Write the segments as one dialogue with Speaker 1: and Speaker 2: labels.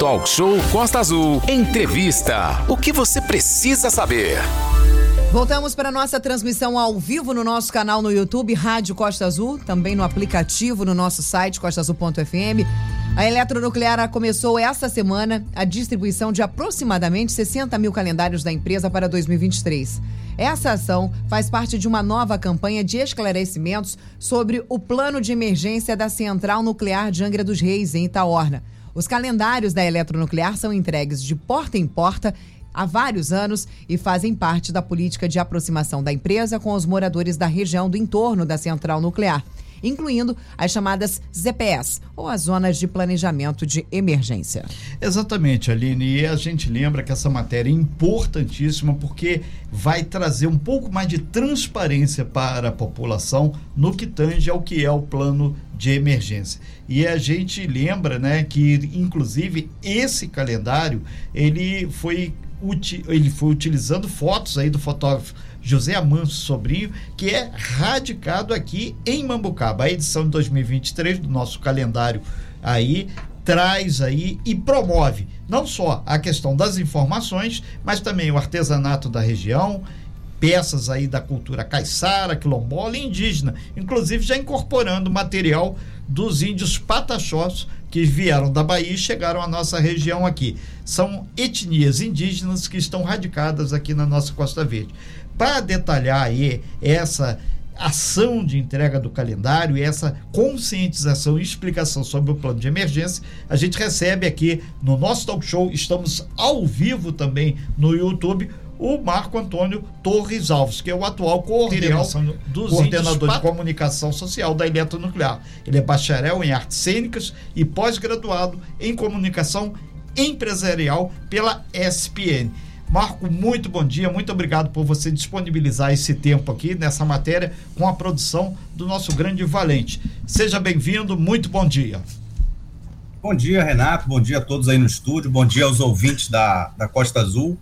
Speaker 1: Talk Show Costa Azul. Entrevista. O que você precisa saber?
Speaker 2: Voltamos para a nossa transmissão ao vivo no nosso canal no YouTube, Rádio Costa Azul, também no aplicativo no nosso site costaazul.fm. A Eletronuclear começou esta semana a distribuição de aproximadamente 60 mil calendários da empresa para 2023. Essa ação faz parte de uma nova campanha de esclarecimentos sobre o plano de emergência da Central Nuclear de Angra dos Reis, em Itaorna. Os calendários da Eletronuclear são entregues de porta em porta há vários anos e fazem parte da política de aproximação da empresa com os moradores da região do entorno da central nuclear, incluindo as chamadas ZPS, ou as Zonas de Planejamento de Emergência.
Speaker 3: Exatamente, Aline. E a gente lembra que essa matéria é importantíssima porque vai trazer um pouco mais de transparência para a população no que tange ao que é o plano de emergência. E a gente lembra, né, que inclusive esse calendário ele foi ele foi utilizando fotos aí do fotógrafo José Amanso Sobrinho, que é radicado aqui em Mambucaba. A edição de 2023 do nosso calendário aí traz aí e promove não só a questão das informações, mas também o artesanato da região, peças aí da cultura caiçara, quilombola e indígena, inclusive já incorporando material dos índios pataxós que vieram da Bahia e chegaram à nossa região aqui. São etnias indígenas que estão radicadas aqui na nossa Costa Verde. Para detalhar aí essa ação de entrega do calendário e essa conscientização e explicação sobre o plano de emergência, a gente recebe aqui no nosso talk show, estamos ao vivo também no YouTube, o Marco Antônio Torres Alves, que é o atual coordenador, dos coordenador de comunicação social da Eletronuclear. Ele é bacharel em artes cênicas e pós-graduado em comunicação empresarial pela SPN. Marco, muito bom dia, muito obrigado por você disponibilizar esse tempo aqui nessa matéria com a produção do nosso grande Valente. Seja bem-vindo, muito bom dia.
Speaker 4: Bom dia, Renato, bom dia a todos aí no estúdio, bom dia aos ouvintes da, da Costa Azul.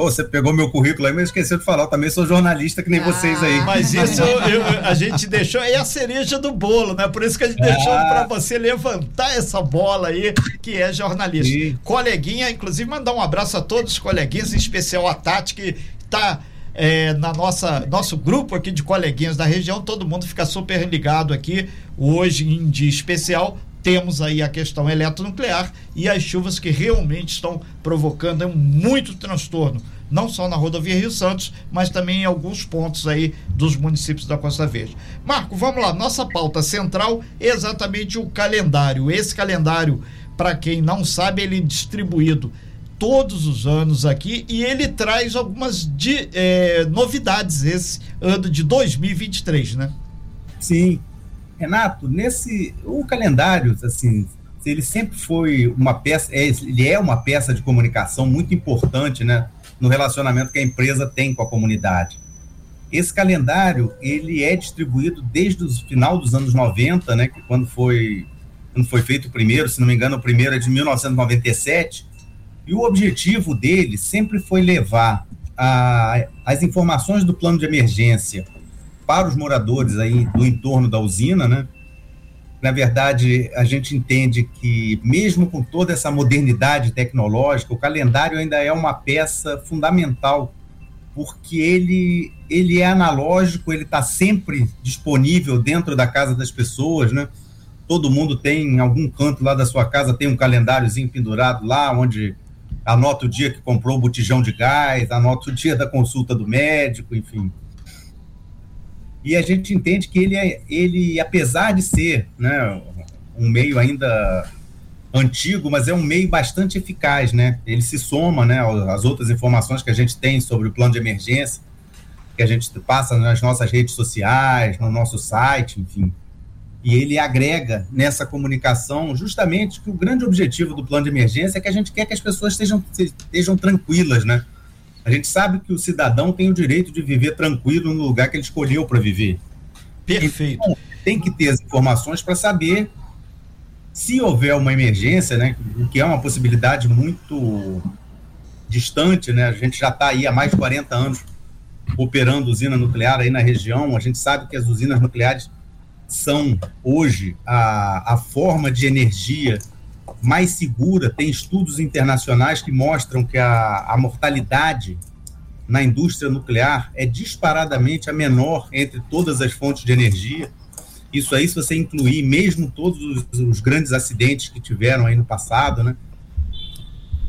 Speaker 4: Oh, você pegou meu currículo aí, mas esqueceu de falar. Eu também sou jornalista que nem ah, vocês aí.
Speaker 3: Mas isso eu, a gente deixou aí a cereja do bolo, né? Por isso que a gente ah. deixou para você levantar essa bola aí, que é jornalista. Sim. Coleguinha, inclusive, mandar um abraço a todos os coleguinhas, em especial a Tati, que está é, na nossa nosso grupo aqui de coleguinhas da região, todo mundo fica super ligado aqui hoje em dia especial temos aí a questão eletronuclear e as chuvas que realmente estão provocando muito transtorno, não só na rodovia Rio Santos, mas também em alguns pontos aí dos municípios da Costa Verde. Marco, vamos lá, nossa pauta central é exatamente o calendário. Esse calendário, para quem não sabe, ele é distribuído todos os anos aqui e ele traz algumas de, é, novidades esse ano de 2023, né?
Speaker 4: Sim, Renato, nesse o calendário, assim, ele sempre foi uma peça, é, ele é uma peça de comunicação muito importante, né, no relacionamento que a empresa tem com a comunidade. Esse calendário, ele é distribuído desde o final dos anos 90, né, que quando foi quando foi feito o primeiro, se não me engano, o primeiro é de 1997, e o objetivo dele sempre foi levar a, as informações do plano de emergência para os moradores aí do entorno da usina, né? Na verdade, a gente entende que, mesmo com toda essa modernidade tecnológica, o calendário ainda é uma peça fundamental, porque ele, ele é analógico, ele está sempre disponível dentro da casa das pessoas, né? Todo mundo tem, em algum canto lá da sua casa, tem um calendáriozinho pendurado lá, onde anota o dia que comprou o botijão de gás, anota o dia da consulta do médico, enfim e a gente entende que ele, é, ele apesar de ser né, um meio ainda antigo, mas é um meio bastante eficaz, né? Ele se soma, né, às outras informações que a gente tem sobre o plano de emergência, que a gente passa nas nossas redes sociais, no nosso site, enfim. E ele agrega nessa comunicação justamente que o grande objetivo do plano de emergência é que a gente quer que as pessoas estejam, estejam tranquilas, né? A gente sabe que o cidadão tem o direito de viver tranquilo no lugar que ele escolheu para viver.
Speaker 3: Perfeito. Então,
Speaker 4: tem que ter as informações para saber se houver uma emergência, né, o que é uma possibilidade muito distante, né? A gente já está aí há mais de 40 anos operando usina nuclear aí na região. A gente sabe que as usinas nucleares são hoje a, a forma de energia mais segura. Tem estudos internacionais que mostram que a, a mortalidade na indústria nuclear é disparadamente a menor entre todas as fontes de energia. Isso aí, se você incluir mesmo todos os, os grandes acidentes que tiveram aí no passado, né?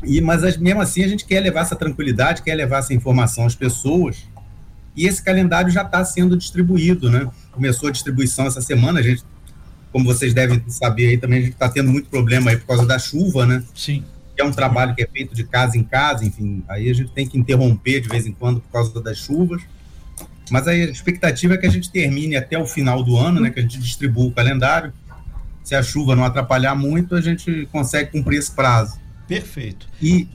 Speaker 4: E, mas mesmo assim a gente quer levar essa tranquilidade, quer levar essa informação às pessoas. E esse calendário já está sendo distribuído, né? Começou a distribuição essa semana, a gente, como vocês devem saber aí também, a gente está tendo muito problema aí por causa da chuva, né?
Speaker 3: Sim.
Speaker 4: é um trabalho que é feito de casa em casa, enfim, aí a gente tem que interromper de vez em quando por causa das chuvas. Mas aí a expectativa é que a gente termine até o final do ano, né? Que a gente distribua o calendário. Se a chuva não atrapalhar muito, a gente consegue cumprir esse prazo.
Speaker 3: Perfeito.
Speaker 4: E.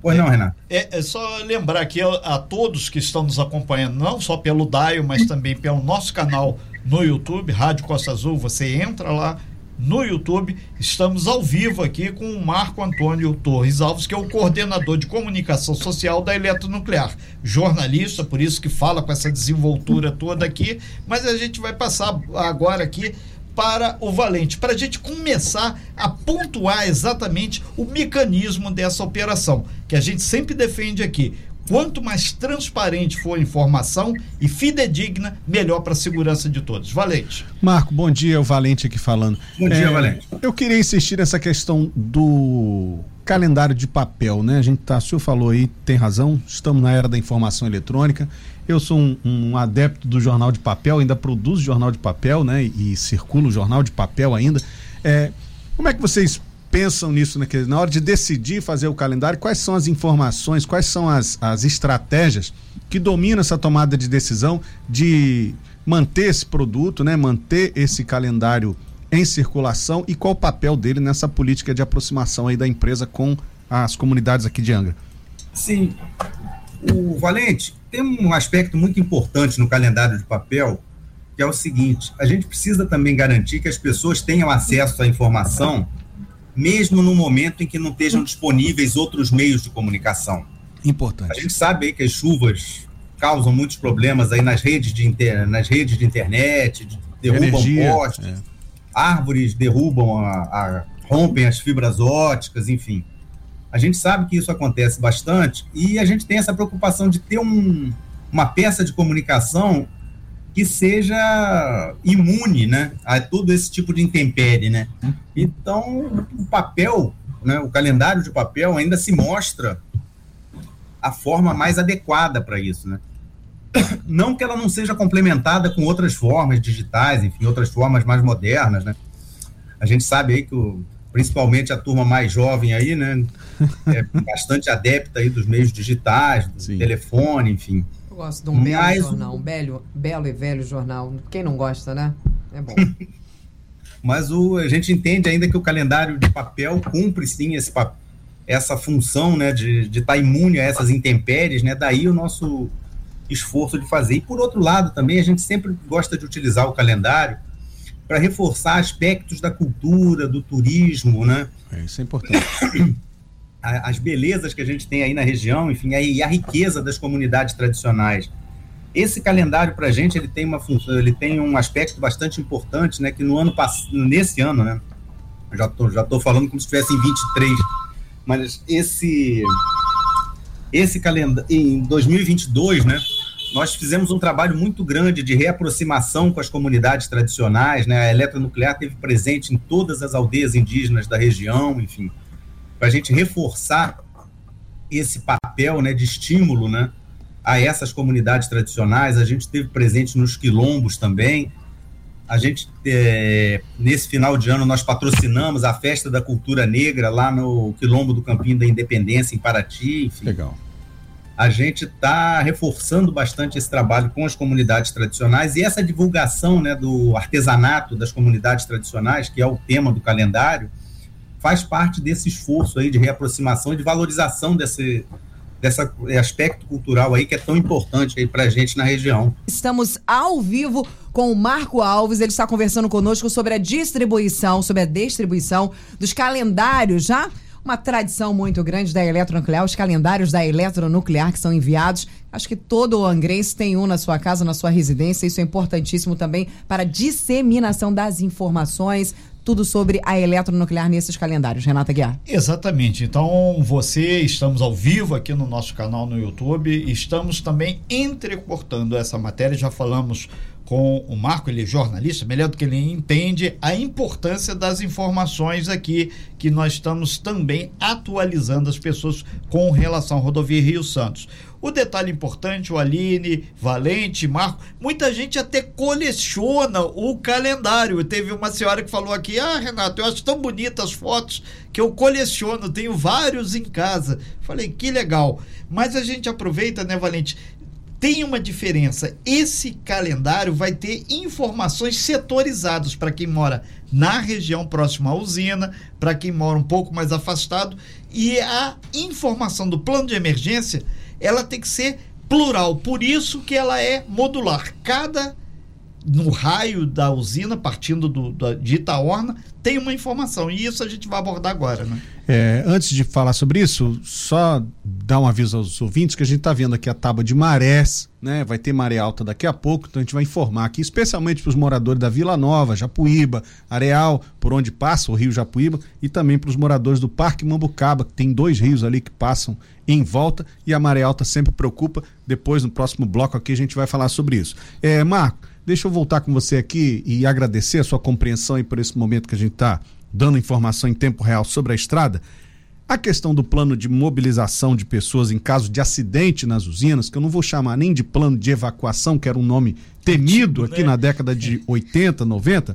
Speaker 4: Pois não, Renato?
Speaker 3: É, é só lembrar aqui a, a, todos que estão nos acompanhando, não só pelo DAIO, mas também pelo nosso canal no YouTube, Rádio Costa Azul. Você entra lá no YouTube. Estamos ao vivo aqui com o Marco Antônio Torres Alves, que é o coordenador de comunicação social da Eletronuclear. Jornalista, por isso que fala com essa desenvoltura toda aqui. Mas a gente vai passar agora aqui para o Valente, para a gente começar a pontuar exatamente o mecanismo dessa operação, que a gente sempre defende aqui. Quanto mais transparente for a informação e fidedigna, melhor para a segurança de todos. Valente.
Speaker 5: Marco, bom dia, é o Valente aqui falando.
Speaker 4: Bom dia, é, Valente.
Speaker 5: Eu queria insistir nessa questão do calendário de papel, né? A gente tá, o senhor falou aí, tem razão, estamos na era da informação eletrônica. Eu sou um, um, adepto do jornal de papel, ainda produzo jornal de papel, né? E, e circulo jornal de papel ainda. É, como é que vocês pensam nisso, né? na hora de decidir fazer o calendário, quais são as informações, quais são as, as estratégias que dominam essa tomada de decisão de manter esse produto, né? Manter esse calendário em circulação e qual o papel dele nessa política de aproximação aí da empresa com as comunidades aqui de Angra?
Speaker 4: Sim. O Valente, tem um aspecto muito importante no calendário de papel, que é o seguinte: a gente precisa também garantir que as pessoas tenham acesso à informação, mesmo no momento em que não estejam disponíveis outros meios de comunicação.
Speaker 5: Importante.
Speaker 4: A gente sabe aí que as chuvas causam muitos problemas aí nas redes de, inter... nas redes de internet, derrubam Energia, postes, é. árvores derrubam, a, a, rompem as fibras óticas, enfim. A gente sabe que isso acontece bastante e a gente tem essa preocupação de ter um, uma peça de comunicação que seja imune né, a todo esse tipo de intempérie. Né? Então, o papel, né, o calendário de papel ainda se mostra a forma mais adequada para isso. Né? Não que ela não seja complementada com outras formas digitais, enfim, outras formas mais modernas. Né? A gente sabe aí que o principalmente a turma mais jovem aí, né? É bastante adepta aí dos meios digitais, do Sim. telefone, enfim.
Speaker 2: Eu gosto de um belo Mas jornal, um belo, belo e velho jornal. Quem não gosta, né? É bom.
Speaker 4: Mas o, a gente entende ainda que o calendário de papel cumpre sim esse, essa função né, de estar tá imune a essas intempéries, né? Daí o nosso esforço de fazer. E por outro lado também, a gente sempre gosta de utilizar o calendário para reforçar aspectos da cultura, do turismo, né?
Speaker 5: É, isso é importante.
Speaker 4: As belezas que a gente tem aí na região, enfim, e a riqueza das comunidades tradicionais. Esse calendário para a gente ele tem uma função, ele tem um aspecto bastante importante, né? Que no ano nesse ano, né? Já tô, já tô falando como se estivesse em 23, mas esse esse calendário em 2022, né? nós fizemos um trabalho muito grande de reaproximação com as comunidades tradicionais, né? A eletronuclear teve presente em todas as aldeias indígenas da região, enfim, para a gente reforçar esse papel, né, de estímulo, né, a essas comunidades tradicionais. A gente teve presente nos quilombos também. A gente é, nesse final de ano nós patrocinamos a festa da cultura negra lá no quilombo do Campinho da Independência em Paraty. Enfim.
Speaker 5: Legal
Speaker 4: a gente está reforçando bastante esse trabalho com as comunidades tradicionais e essa divulgação né, do artesanato das comunidades tradicionais, que é o tema do calendário, faz parte desse esforço aí de reaproximação e de valorização desse, desse aspecto cultural aí que é tão importante aí para a gente na região.
Speaker 2: Estamos ao vivo com o Marco Alves, ele está conversando conosco sobre a distribuição, sobre a distribuição dos calendários já uma tradição muito grande da eletronuclear, os calendários da eletronuclear que são enviados. Acho que todo o angrense tem um na sua casa, na sua residência. Isso é importantíssimo também para a disseminação das informações, tudo sobre a eletronuclear nesses calendários. Renata Guiar.
Speaker 3: Exatamente. Então, você, estamos ao vivo aqui no nosso canal no YouTube, estamos também entrecortando essa matéria, já falamos com o Marco, ele é jornalista, melhor do que ele entende a importância das informações aqui que nós estamos também atualizando as pessoas com relação à rodovia Rio Santos. O detalhe importante, o Aline, Valente, Marco, muita gente até coleciona o calendário. Teve uma senhora que falou aqui: Ah, Renato, eu acho tão bonitas as fotos que eu coleciono, tenho vários em casa. Falei, que legal. Mas a gente aproveita, né, Valente? Tem uma diferença. Esse calendário vai ter informações setorizadas para quem mora na região próxima à usina, para quem mora um pouco mais afastado, e a informação do plano de emergência, ela tem que ser plural, por isso que ela é modular. Cada no raio da usina, partindo do, do, de Itaorna, tem uma informação. E isso a gente vai abordar agora, né?
Speaker 5: É, antes de falar sobre isso, só dar um aviso aos ouvintes que a gente está vendo aqui a tábua de marés, né? Vai ter maré alta daqui a pouco, então a gente vai informar aqui, especialmente para os moradores da Vila Nova, Japuíba, Areal, por onde passa o rio Japuíba, e também para os moradores do Parque Mambucaba, que tem dois rios ali que passam em volta, e a maré alta sempre preocupa. Depois, no próximo bloco aqui, a gente vai falar sobre isso. É, Marco, Deixa eu voltar com você aqui e agradecer a sua compreensão e por esse momento que a gente está dando informação em tempo real sobre a estrada. A questão do plano de mobilização de pessoas em caso de acidente nas usinas, que eu não vou chamar nem de plano de evacuação, que era um nome temido aqui né? na década de 80, 90.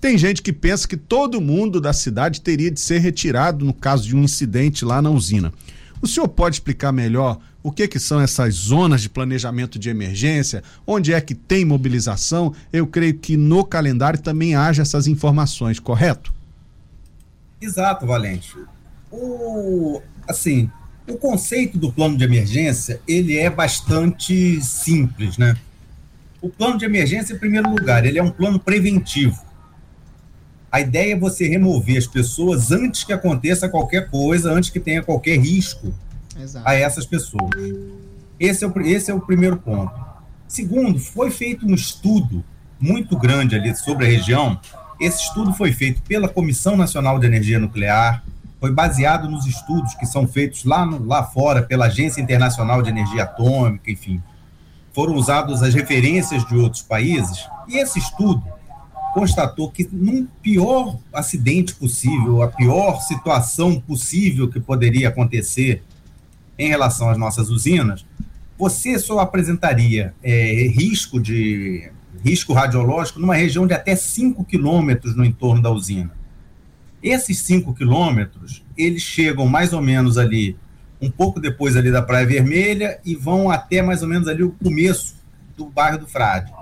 Speaker 5: Tem gente que pensa que todo mundo da cidade teria de ser retirado no caso de um incidente lá na usina. O senhor pode explicar melhor o que, que são essas zonas de planejamento de emergência, onde é que tem mobilização? Eu creio que no calendário também haja essas informações, correto?
Speaker 4: Exato, Valente. O, assim, o conceito do plano de emergência, ele é bastante simples, né? O plano de emergência, em primeiro lugar, ele é um plano preventivo. A ideia é você remover as pessoas antes que aconteça qualquer coisa, antes que tenha qualquer risco Exato. a essas pessoas. Esse é, o, esse é o primeiro ponto. Segundo, foi feito um estudo muito grande ali sobre a região. Esse estudo foi feito pela Comissão Nacional de Energia Nuclear, foi baseado nos estudos que são feitos lá, no, lá fora pela Agência Internacional de Energia Atômica, enfim. Foram usadas as referências de outros países. E esse estudo constatou que num pior acidente possível, a pior situação possível que poderia acontecer em relação às nossas usinas, você só apresentaria é, risco de risco radiológico numa região de até 5 quilômetros no entorno da usina. Esses 5 quilômetros, eles chegam mais ou menos ali, um pouco depois ali da Praia Vermelha e vão até mais ou menos ali o começo do bairro do Frade.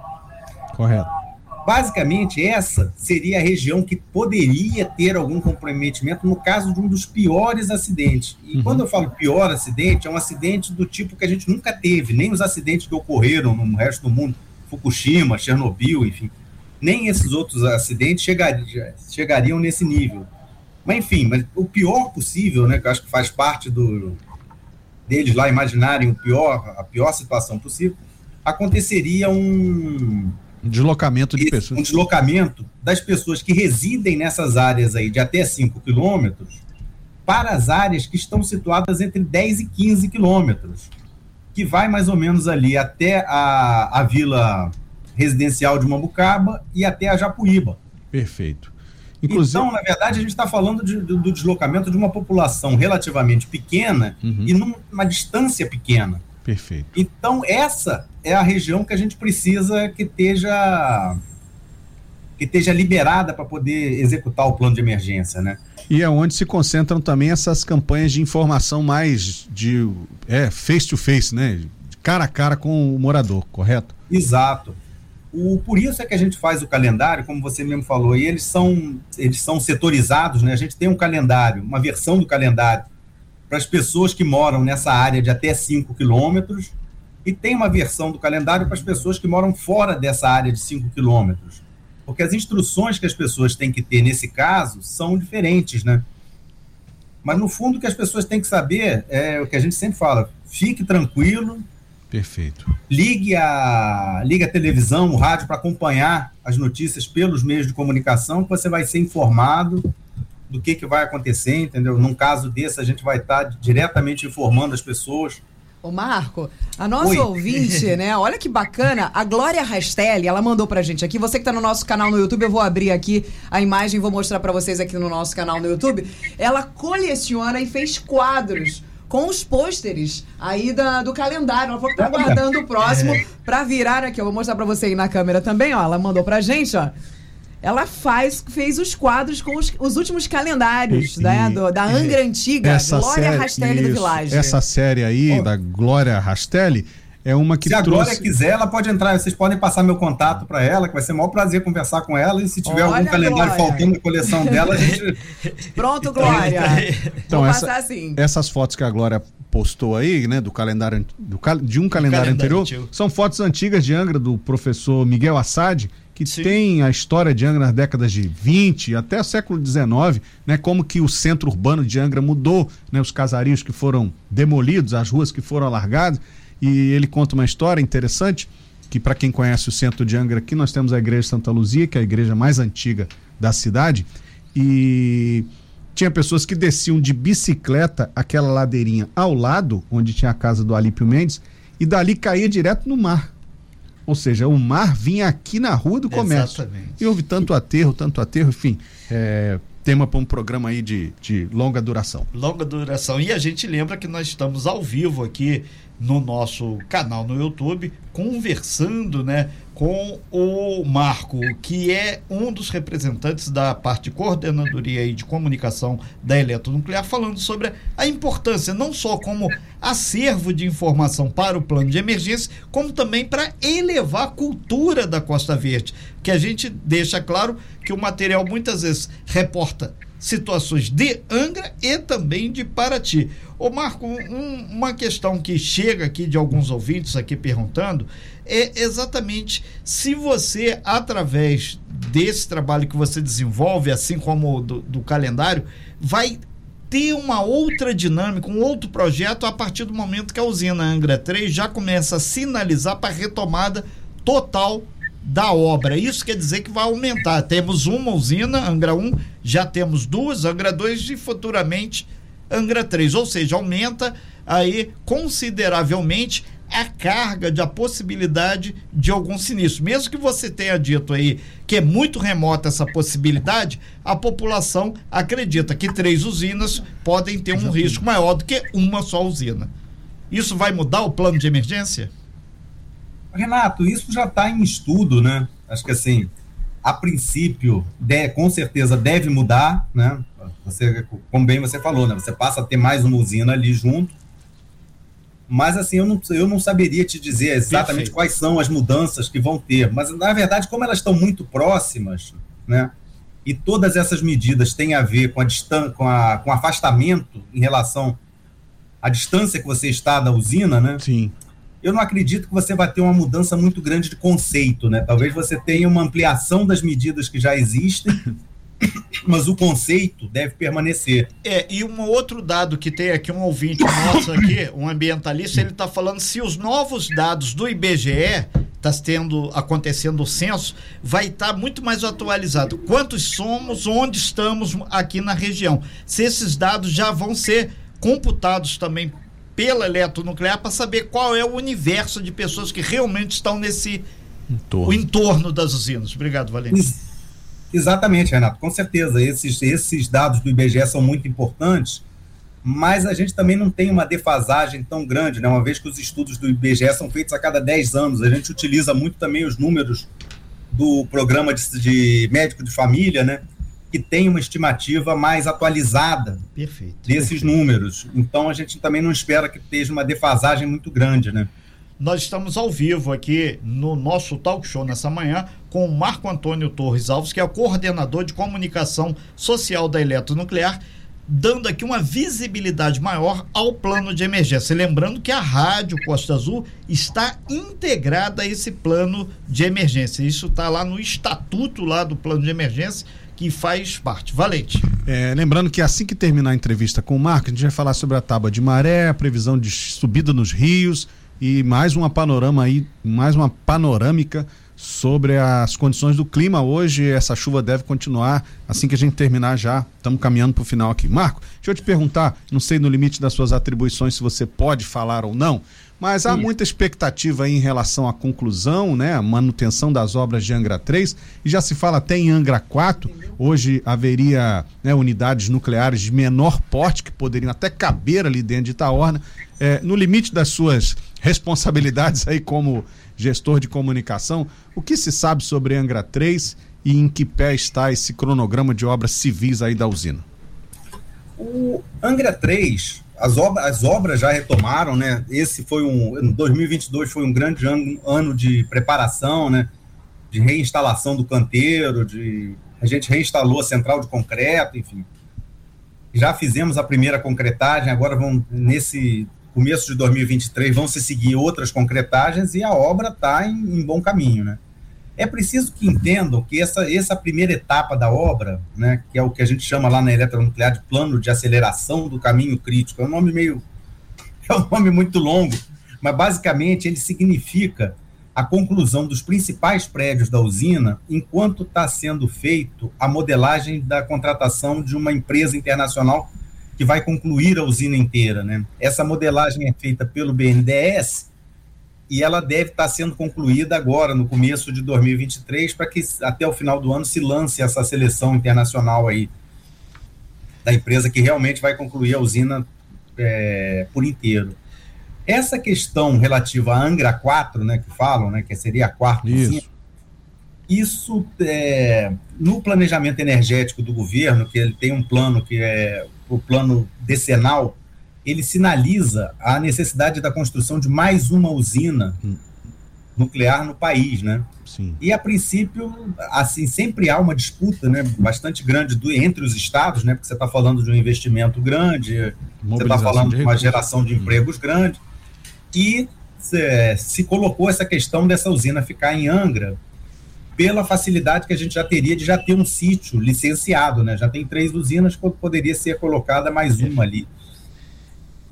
Speaker 5: Correto.
Speaker 4: Basicamente, essa seria a região que poderia ter algum comprometimento no caso de um dos piores acidentes. E uhum. quando eu falo pior acidente, é um acidente do tipo que a gente nunca teve, nem os acidentes que ocorreram no resto do mundo, Fukushima, Chernobyl, enfim, nem esses outros acidentes chegariam, chegariam nesse nível. Mas enfim, mas o pior possível, né, que eu acho que faz parte do deles lá imaginarem o pior, a pior situação possível, aconteceria um
Speaker 5: um deslocamento de pessoas.
Speaker 4: Um deslocamento das pessoas que residem nessas áreas aí de até 5 quilômetros para as áreas que estão situadas entre 10 e 15 quilômetros, que vai mais ou menos ali até a, a vila residencial de Mambucaba e até a Japuíba.
Speaker 5: Perfeito.
Speaker 4: Inclusive... Então, na verdade, a gente está falando de, do, do, deslocamento de uma população relativamente pequena uhum. e numa distância pequena.
Speaker 5: Perfeito.
Speaker 4: Então, essa é a região que a gente precisa que esteja que esteja liberada para poder executar o plano de emergência, né?
Speaker 5: E é onde se concentram também essas campanhas de informação mais de é, face to face, né? cara a cara com o morador, correto?
Speaker 4: Exato. O, por isso é que a gente faz o calendário, como você mesmo falou, e eles são, eles são setorizados, né? A gente tem um calendário, uma versão do calendário para as pessoas que moram nessa área de até 5 quilômetros, e tem uma versão do calendário para as pessoas que moram fora dessa área de 5 quilômetros. Porque as instruções que as pessoas têm que ter nesse caso são diferentes, né? Mas no fundo o que as pessoas têm que saber é o que a gente sempre fala: fique tranquilo,
Speaker 5: Perfeito.
Speaker 4: Ligue a, ligue a televisão, o rádio para acompanhar as notícias pelos meios de comunicação, que você vai ser informado do que, que vai acontecer, entendeu? Num caso desse, a gente vai estar diretamente informando as pessoas
Speaker 2: Ô Marco, a nossa Oi. ouvinte, né? Olha que bacana. A Glória Rastelli, ela mandou pra gente aqui. Você que tá no nosso canal no YouTube, eu vou abrir aqui a imagem e vou mostrar para vocês aqui no nosso canal no YouTube. Ela coleciona e fez quadros com os pôsteres aí da, do calendário. Ela falou que tá guardando o próximo é. pra virar aqui. Eu vou mostrar pra você aí na câmera também, ó. Ela mandou pra gente, ó ela faz, fez os quadros com os, os últimos calendários, e, né? Do, da Angra Antiga, Glória série, Rastelli isso, do Village.
Speaker 5: Essa série aí, oh. da Glória Rastelli, é uma que
Speaker 4: se
Speaker 5: trouxe...
Speaker 4: a Glória quiser, ela pode entrar. Vocês podem passar meu contato para ela, que vai ser o maior prazer conversar com ela. E se tiver Olha algum calendário Glória. faltando na coleção dela, a gente.
Speaker 2: Pronto, Glória.
Speaker 5: então, Vou essa, assim. essas fotos que a Glória postou aí, né, do calendário do, de um calendário, calendário anterior, antigo. são fotos antigas de Angra do professor Miguel Assad que Sim. tem a história de Angra nas décadas de 20 até o século 19, né, como que o centro urbano de Angra mudou, né, os casarios que foram demolidos, as ruas que foram alargadas, e ele conta uma história interessante que para quem conhece o centro de Angra aqui, nós temos a igreja Santa Luzia, que é a igreja mais antiga da cidade, e tinha pessoas que desciam de bicicleta aquela ladeirinha ao lado, onde tinha a casa do Alípio Mendes, e dali caía direto no mar. Ou seja, o mar vinha aqui na rua do comércio. Exatamente. E houve tanto aterro, tanto aterro, enfim. É, tema para um programa aí de, de longa duração.
Speaker 3: Longa duração. E a gente lembra que nós estamos ao vivo aqui no nosso canal no YouTube, conversando né, com o Marco, que é um dos representantes da parte de coordenadoria e de comunicação da Eletronuclear, falando sobre a importância, não só como acervo de informação para o plano de emergência, como também para elevar a cultura da Costa Verde, que a gente deixa claro que o material muitas vezes reporta situações de Angra e também de Paraty. Ô Marco, um, uma questão que chega aqui de alguns ouvintes aqui perguntando é exatamente se você, através desse trabalho que você desenvolve, assim como do, do calendário, vai ter uma outra dinâmica, um outro projeto a partir do momento que a usina Angra 3 já começa a sinalizar para a retomada total da obra. Isso quer dizer que vai aumentar. Temos uma usina, Angra 1, já temos duas, Angra 2 e futuramente Angra 3. Ou seja, aumenta aí consideravelmente a carga de a possibilidade de algum sinistro. Mesmo que você tenha dito aí que é muito remota essa possibilidade, a população acredita que três usinas podem ter um risco maior do que uma só usina. Isso vai mudar o plano de emergência?
Speaker 4: Renato, isso já está em estudo, né? Acho que assim, a princípio, de, com certeza deve mudar, né? Você, como bem você falou, né? Você passa a ter mais uma usina ali junto. Mas assim, eu não, eu não saberia te dizer exatamente Perfeito. quais são as mudanças que vão ter. Mas, na verdade, como elas estão muito próximas, né? E todas essas medidas têm a ver com a distância, com, a, com afastamento em relação à distância que você está da usina, né?
Speaker 5: Sim
Speaker 4: eu não acredito que você vai ter uma mudança muito grande de conceito, né? Talvez você tenha uma ampliação das medidas que já existem, mas o conceito deve permanecer.
Speaker 3: É, e um outro dado que tem aqui um ouvinte nosso aqui, um ambientalista, ele está falando se os novos dados do IBGE está tendo acontecendo o censo, vai estar tá muito mais atualizado. Quantos somos, onde estamos aqui na região? Se esses dados já vão ser computados também pela eletronuclear para saber qual é o universo de pessoas que realmente estão nesse entorno, o entorno das usinas. Obrigado, Valente.
Speaker 4: Exatamente, Renato, com certeza. Esses, esses dados do IBGE são muito importantes, mas a gente também não tem uma defasagem tão grande, né? uma vez que os estudos do IBGE são feitos a cada 10 anos. A gente utiliza muito também os números do programa de, de médico de família, né? Que tem uma estimativa mais atualizada
Speaker 3: perfeito,
Speaker 4: desses
Speaker 3: perfeito.
Speaker 4: números. Então a gente também não espera que esteja uma defasagem muito grande, né?
Speaker 3: Nós estamos ao vivo aqui no nosso talk show nessa manhã com o Marco Antônio Torres Alves, que é o coordenador de comunicação social da Eletronuclear, dando aqui uma visibilidade maior ao plano de emergência. Lembrando que a Rádio Costa Azul está integrada a esse plano de emergência. Isso está lá no estatuto lá do plano de emergência que faz parte. Valente.
Speaker 5: É, lembrando que assim que terminar a entrevista com o Marco, a gente vai falar sobre a tábua de maré, a previsão de subida nos rios e mais uma panorama aí, mais uma panorâmica sobre as condições do clima hoje. Essa chuva deve continuar assim que a gente terminar já. Estamos caminhando para o final aqui. Marco, deixa eu te perguntar, não sei no limite das suas atribuições se você pode falar ou não, mas há Sim. muita expectativa em relação à conclusão, né, a manutenção das obras de Angra 3, e já se fala até em Angra 4. Hoje haveria né, unidades nucleares de menor porte que poderiam até caber ali dentro de Itaorna. É, no limite das suas responsabilidades aí como gestor de comunicação, o que se sabe sobre Angra 3 e em que pé está esse cronograma de obras civis aí da usina?
Speaker 4: O Angra 3, as, obras, as obras já retomaram, né? Esse foi um. 2022 foi um grande ano, ano de preparação, né? De reinstalação do canteiro, de. A gente reinstalou a central de concreto, enfim. Já fizemos a primeira concretagem, agora vão, nesse começo de 2023 vão se seguir outras concretagens e a obra está em, em, bom caminho, né? É preciso que entendam que essa, essa primeira etapa da obra, né, que é o que a gente chama lá na eletronuclear de plano de aceleração do caminho crítico, é um nome meio é um nome muito longo, mas basicamente ele significa a conclusão dos principais prédios da usina enquanto está sendo feito a modelagem da contratação de uma empresa internacional que vai concluir a usina inteira. Né? Essa modelagem é feita pelo BNDES e ela deve estar sendo concluída agora, no começo de 2023, para que até o final do ano se lance essa seleção internacional aí da empresa que realmente vai concluir a usina é, por inteiro. Essa questão relativa à Angra 4, né, que falam, né, que seria a quarta
Speaker 5: isso.
Speaker 4: usina, isso é, no planejamento energético do governo, que ele tem um plano que é o plano decenal, ele sinaliza a necessidade da construção de mais uma usina hum. nuclear no país, né?
Speaker 5: Sim.
Speaker 4: E a princípio, assim, sempre há uma disputa, né, bastante grande do, entre os estados, né? Porque você está falando de um investimento grande, você está falando de uma geração de empregos grande, e se, se colocou essa questão dessa usina ficar em Angra pela facilidade que a gente já teria de já ter um sítio licenciado, né? Já tem três usinas, poderia ser colocada mais uma ali.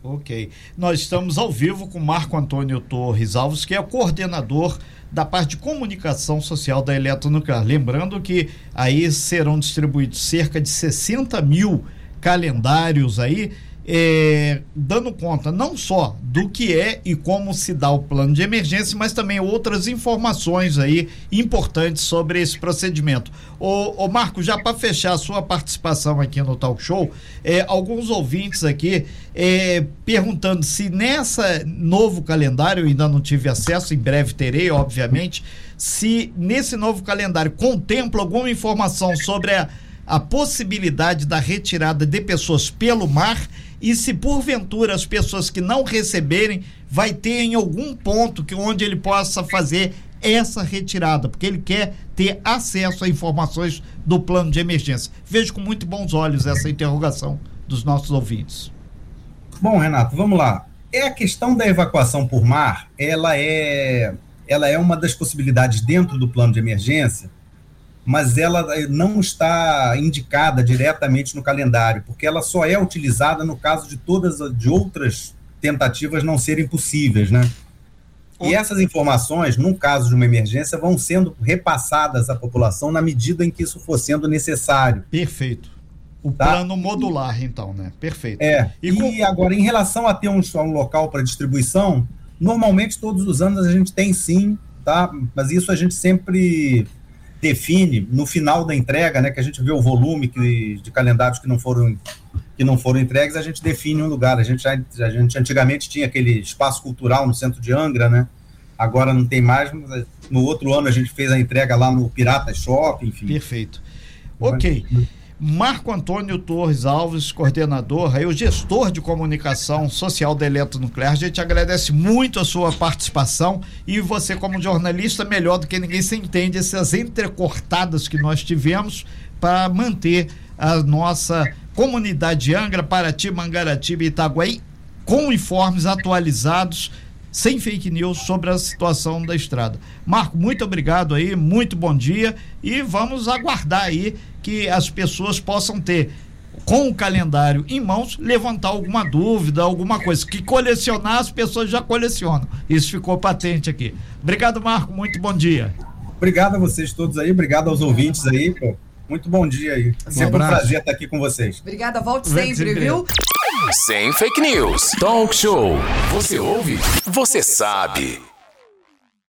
Speaker 3: Ok. Nós estamos ao vivo com Marco Antônio Torres Alves, que é coordenador da parte de comunicação social da Eletronuclear. Lembrando que aí serão distribuídos cerca de 60 mil calendários aí é, dando conta não só do que é e como se dá o plano de emergência, mas também outras informações aí importantes sobre esse procedimento. O, Marco, já para fechar a sua participação aqui no Talk Show, é, alguns ouvintes aqui é, perguntando se nessa novo calendário, eu ainda não tive acesso, em breve terei, obviamente, se nesse novo calendário contempla alguma informação sobre a, a possibilidade da retirada de pessoas pelo mar e se porventura as pessoas que não receberem vai ter em algum ponto que onde ele possa fazer essa retirada, porque ele quer ter acesso a informações do plano de emergência. Vejo com muito bons olhos essa interrogação dos nossos ouvintes.
Speaker 4: Bom, Renato, vamos lá. É a questão da evacuação por mar, ela é ela é uma das possibilidades dentro do plano de emergência mas ela não está indicada diretamente no calendário, porque ela só é utilizada no caso de todas de outras tentativas não serem possíveis, né? E essas informações, num caso de uma emergência, vão sendo repassadas à população na medida em que isso for sendo necessário.
Speaker 3: Perfeito. O tá? plano modular, então, né? Perfeito.
Speaker 4: É. E, e agora, em relação a ter um, um local para distribuição, normalmente todos os anos a gente tem sim, tá? Mas isso a gente sempre define no final da entrega, né, que a gente vê o volume que, de calendários que não foram que não foram entregues, a gente define um lugar. A gente, já, a gente antigamente tinha aquele espaço cultural no centro de Angra, né? Agora não tem mais, mas no outro ano a gente fez a entrega lá no Pirata Shopping, enfim.
Speaker 3: Perfeito. Ok. Mas, Marco Antônio Torres Alves, coordenador, aí o gestor de comunicação social da Eletronuclear. A gente agradece muito a sua participação e você, como jornalista, melhor do que ninguém, se entende essas entrecortadas que nós tivemos para manter a nossa comunidade Angra, Paraty, Mangaratiba e Itaguaí com informes atualizados sem fake news sobre a situação da estrada. Marco, muito obrigado aí, muito bom dia e vamos aguardar aí que as pessoas possam ter com o calendário em mãos, levantar alguma dúvida, alguma coisa. Que colecionar, as pessoas já colecionam. Isso ficou patente aqui. Obrigado, Marco. Muito bom dia.
Speaker 4: Obrigado a vocês todos aí, obrigado aos ouvintes aí, pô. Muito bom dia aí. Sempre um, um prazer estar aqui com vocês.
Speaker 2: Obrigada, volte sempre, viu?
Speaker 1: Sem fake news. Talk show. Você ouve? Você sabe.